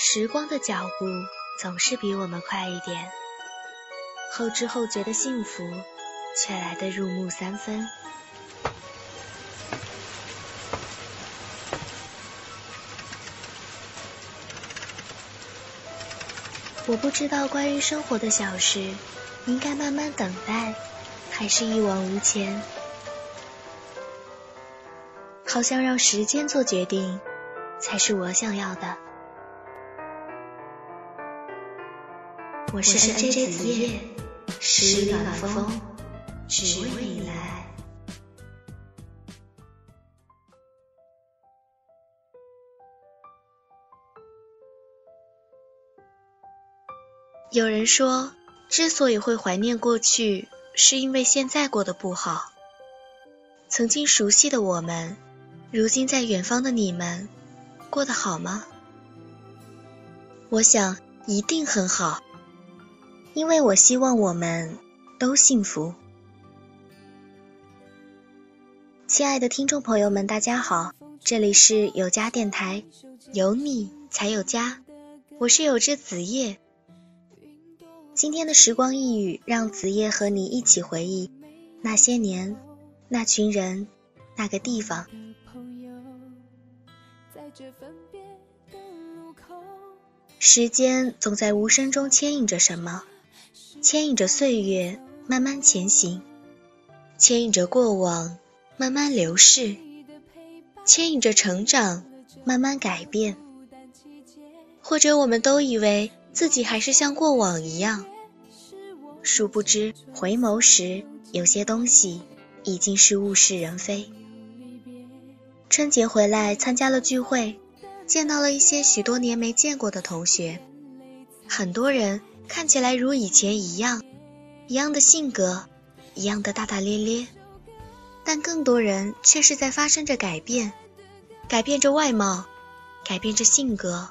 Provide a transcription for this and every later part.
时光的脚步总是比我们快一点，后知后觉的幸福却来得入木三分。我不知道关于生活的小事，应该慢慢等待，还是一往无前？好像让时间做决定，才是我想要的。我是 NJ 子夜，十里暖风，只为你来。有人说，之所以会怀念过去，是因为现在过得不好。曾经熟悉的我们。如今在远方的你们，过得好吗？我想一定很好，因为我希望我们都幸福。亲爱的听众朋友们，大家好，这里是有家电台，有你才有家，我是有只子夜。今天的时光一语，让子夜和你一起回忆那些年、那群人、那个地方。时间总在无声中牵引着什么，牵引着岁月慢慢前行，牵引着过往慢慢流逝，牵引着成长慢慢改变。或者我们都以为自己还是像过往一样，殊不知回眸时，有些东西已经是物是人非。春节回来参加了聚会。见到了一些许多年没见过的同学，很多人看起来如以前一样，一样的性格，一样的大大咧咧，但更多人却是在发生着改变，改变着外貌，改变着性格。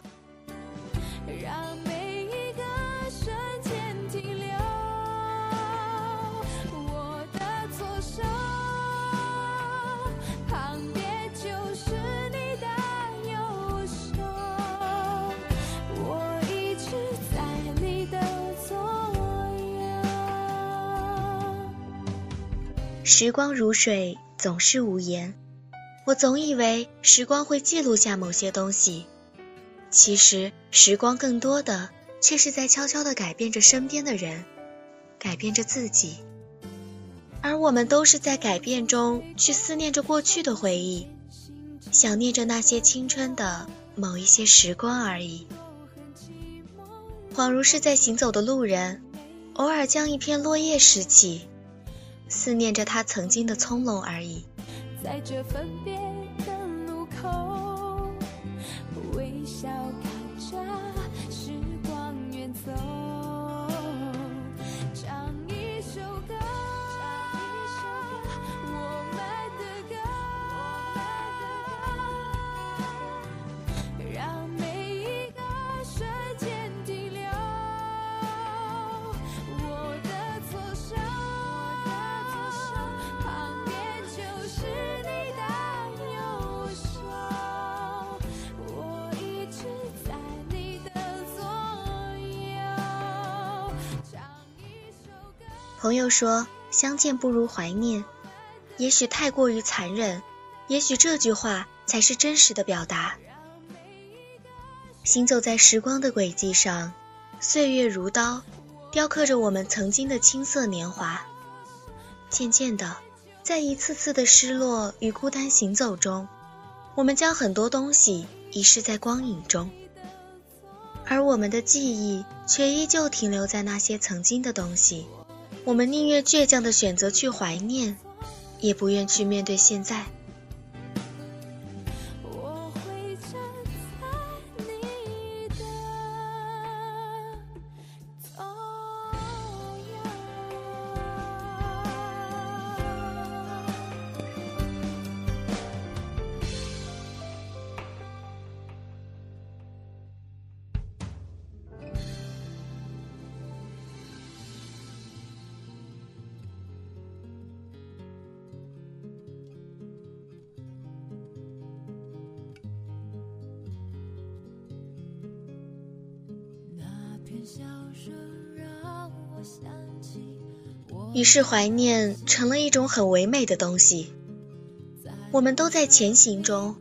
时光如水，总是无言。我总以为时光会记录下某些东西，其实时光更多的却是在悄悄地改变着身边的人，改变着自己。而我们都是在改变中去思念着过去的回忆，想念着那些青春的某一些时光而已。恍如是在行走的路人，偶尔将一片落叶拾起。思念着他曾经的从容而已。在这分别朋友说：“相见不如怀念。”也许太过于残忍，也许这句话才是真实的表达。行走在时光的轨迹上，岁月如刀，雕刻着我们曾经的青涩年华。渐渐的，在一次次的失落与孤单行走中，我们将很多东西遗失在光影中，而我们的记忆却依旧停留在那些曾经的东西。我们宁愿倔强的选择去怀念，也不愿去面对现在。于是怀念成了一种很唯美的东西。我们都在前行中，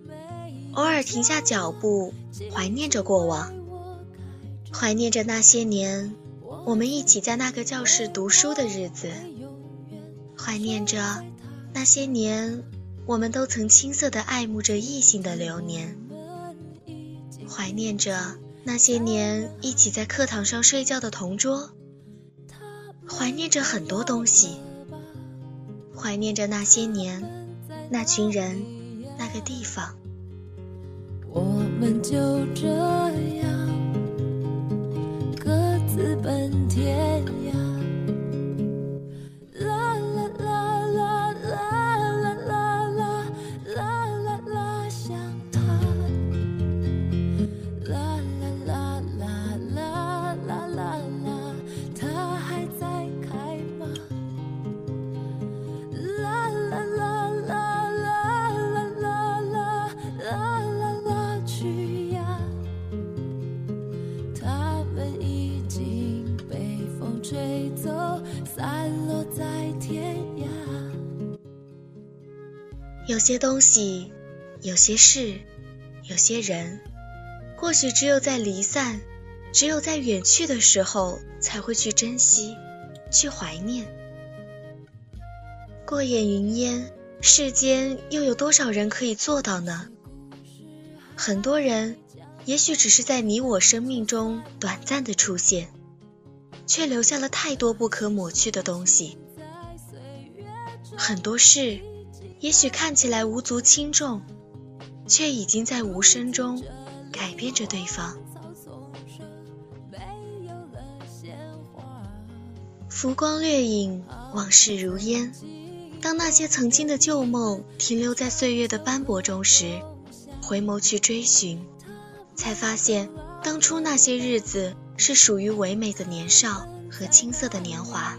偶尔停下脚步，怀念着过往，怀念着那些年我们一起在那个教室读书的日子，怀念着那些年我们都曾青涩的爱慕着异性的流年，怀念着那些年一起在课堂上睡觉的同桌。怀念着很多东西，怀念着那些年、那群人、那个地方。我们就这样各自奔天涯。吹走，散落在天涯有些东西，有些事，有些人，或许只有在离散，只有在远去的时候，才会去珍惜，去怀念。过眼云烟，世间又有多少人可以做到呢？很多人，也许只是在你我生命中短暂的出现，却留下了太多不可抹去的东西。很多事。也许看起来无足轻重，却已经在无声中改变着对方。浮光掠影，往事如烟。当那些曾经的旧梦停留在岁月的斑驳中时，回眸去追寻，才发现当初那些日子是属于唯美的年少和青涩的年华。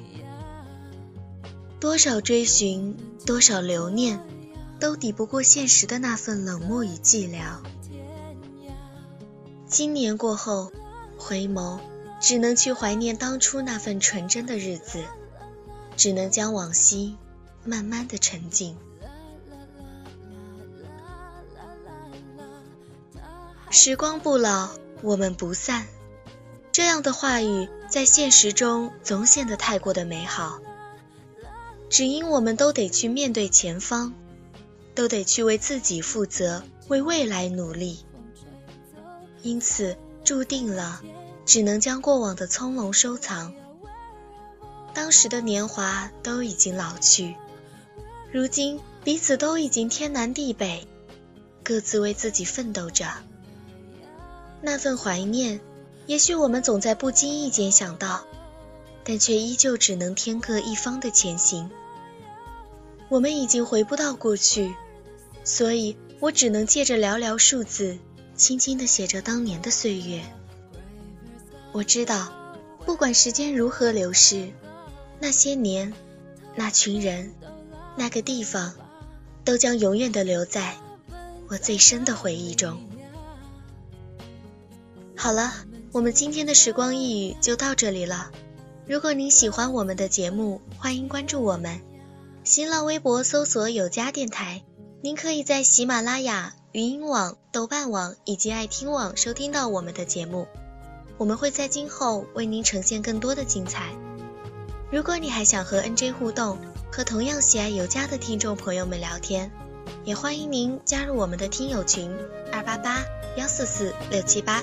多少追寻，多少留念，都抵不过现实的那份冷漠与寂寥。今年过后，回眸，只能去怀念当初那份纯真的日子，只能将往昔慢慢的沉静。时光不老，我们不散。这样的话语，在现实中总显得太过的美好。只因我们都得去面对前方，都得去为自己负责，为未来努力，因此注定了只能将过往的葱茏收藏。当时的年华都已经老去，如今彼此都已经天南地北，各自为自己奋斗着。那份怀念，也许我们总在不经意间想到。但却依旧只能天各一方的前行。我们已经回不到过去，所以我只能借着寥寥数字，轻轻地写着当年的岁月。我知道，不管时间如何流逝，那些年、那群人、那个地方，都将永远的留在我最深的回忆中。好了，我们今天的时光一语就到这里了。如果您喜欢我们的节目，欢迎关注我们。新浪微博搜索“有家电台”，您可以在喜马拉雅、语音网、豆瓣网以及爱听网收听到我们的节目。我们会在今后为您呈现更多的精彩。如果你还想和 NJ 互动，和同样喜爱有家的听众朋友们聊天，也欢迎您加入我们的听友群：二八八幺四四六七八。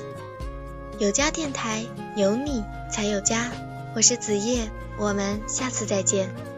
有家电台，有你才有家。我是子夜，我们下次再见。